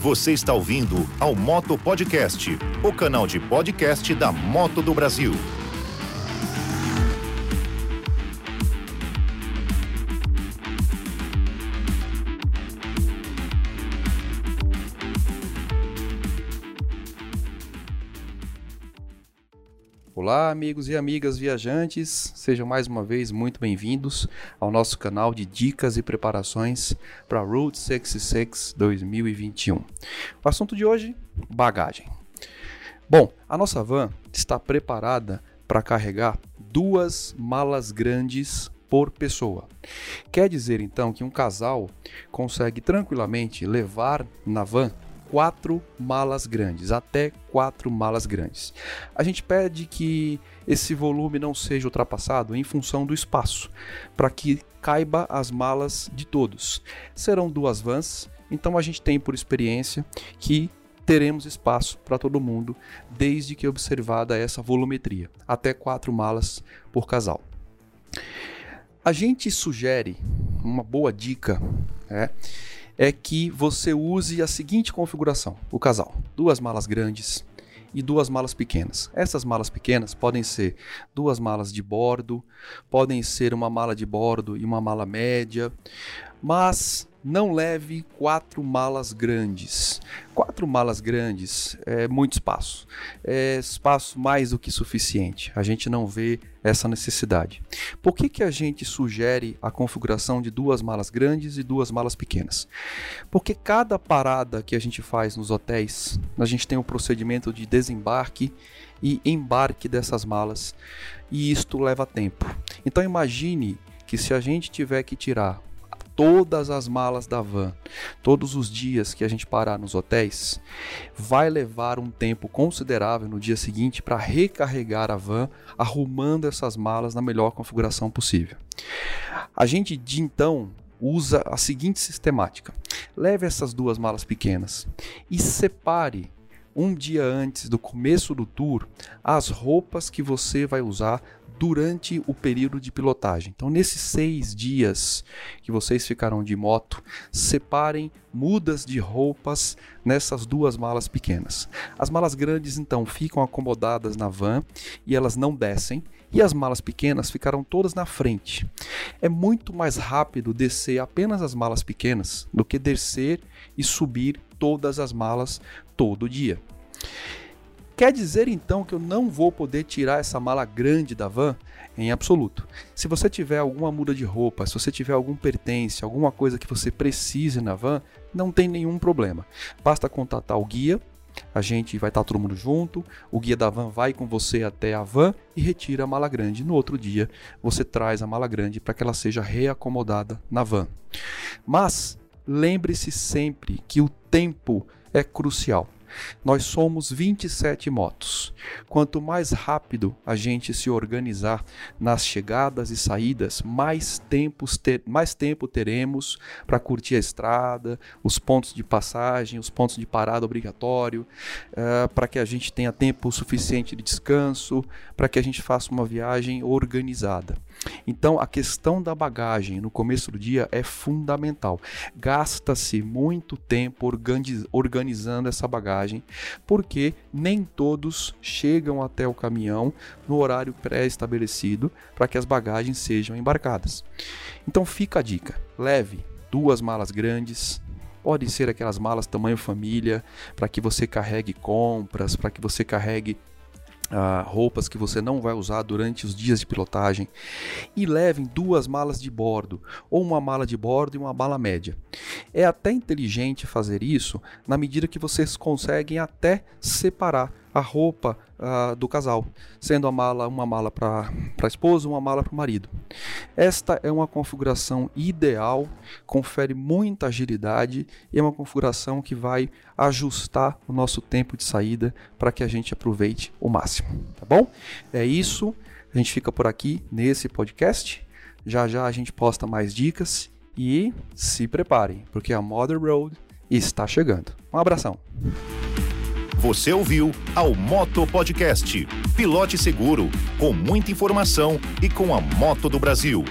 Você está ouvindo ao Moto Podcast, o canal de podcast da Moto do Brasil. Olá, amigos e amigas viajantes, sejam mais uma vez muito bem-vindos ao nosso canal de dicas e preparações para Route 66 2021. O assunto de hoje: bagagem. Bom, a nossa van está preparada para carregar duas malas grandes por pessoa. Quer dizer então que um casal consegue tranquilamente levar na van quatro malas grandes, até quatro malas grandes. A gente pede que esse volume não seja ultrapassado em função do espaço, para que caiba as malas de todos. Serão duas vans, então a gente tem por experiência que teremos espaço para todo mundo, desde que observada essa volumetria, até quatro malas por casal. A gente sugere uma boa dica, é, é que você use a seguinte configuração: o casal, duas malas grandes e duas malas pequenas. Essas malas pequenas podem ser duas malas de bordo, podem ser uma mala de bordo e uma mala média, mas não leve quatro malas grandes. Quatro malas grandes é muito espaço. É espaço mais do que suficiente. A gente não vê essa necessidade. Por que, que a gente sugere a configuração de duas malas grandes e duas malas pequenas? Porque cada parada que a gente faz nos hotéis, a gente tem um procedimento de desembarque e embarque dessas malas e isto leva tempo. Então imagine que se a gente tiver que tirar todas as malas da van, todos os dias que a gente parar nos hotéis, vai levar um tempo considerável no dia seguinte para recarregar a van, arrumando essas malas na melhor configuração possível. A gente de então usa a seguinte sistemática: leve essas duas malas pequenas e separe um dia antes do começo do tour as roupas que você vai usar durante o período de pilotagem. Então, nesses seis dias que vocês ficarão de moto, separem mudas de roupas nessas duas malas pequenas. As malas grandes, então, ficam acomodadas na van e elas não descem. E as malas pequenas ficarão todas na frente. É muito mais rápido descer apenas as malas pequenas do que descer e subir todas as malas todo dia. Quer dizer então que eu não vou poder tirar essa mala grande da van? Em absoluto. Se você tiver alguma muda de roupa, se você tiver algum pertence, alguma coisa que você precise na van, não tem nenhum problema. Basta contatar o guia, a gente vai estar todo mundo junto, o guia da van vai com você até a van e retira a mala grande. No outro dia, você traz a mala grande para que ela seja reacomodada na van. Mas lembre-se sempre que o tempo é crucial. Nós somos 27 motos. Quanto mais rápido a gente se organizar nas chegadas e saídas, mais, tempos ter, mais tempo teremos para curtir a estrada, os pontos de passagem, os pontos de parada obrigatório, uh, para que a gente tenha tempo suficiente de descanso, para que a gente faça uma viagem organizada. Então, a questão da bagagem no começo do dia é fundamental. Gasta-se muito tempo organizando essa bagagem, porque nem todos chegam até o caminhão no horário pré-estabelecido para que as bagagens sejam embarcadas. Então, fica a dica: leve duas malas grandes, Pode ser aquelas malas tamanho família, para que você carregue compras, para que você carregue Uh, roupas que você não vai usar durante os dias de pilotagem e levem duas malas de bordo, ou uma mala de bordo e uma mala média. É até inteligente fazer isso na medida que vocês conseguem até separar a roupa uh, do casal, sendo a mala uma mala para a esposa, uma mala para o marido. Esta é uma configuração ideal, confere muita agilidade e é uma configuração que vai ajustar o nosso tempo de saída para que a gente aproveite o máximo, tá bom? É isso, a gente fica por aqui nesse podcast. Já já a gente posta mais dicas e se preparem, porque a Mother Road está chegando. Um abração. Você ouviu ao Moto Podcast. Pilote seguro, com muita informação e com a Moto do Brasil.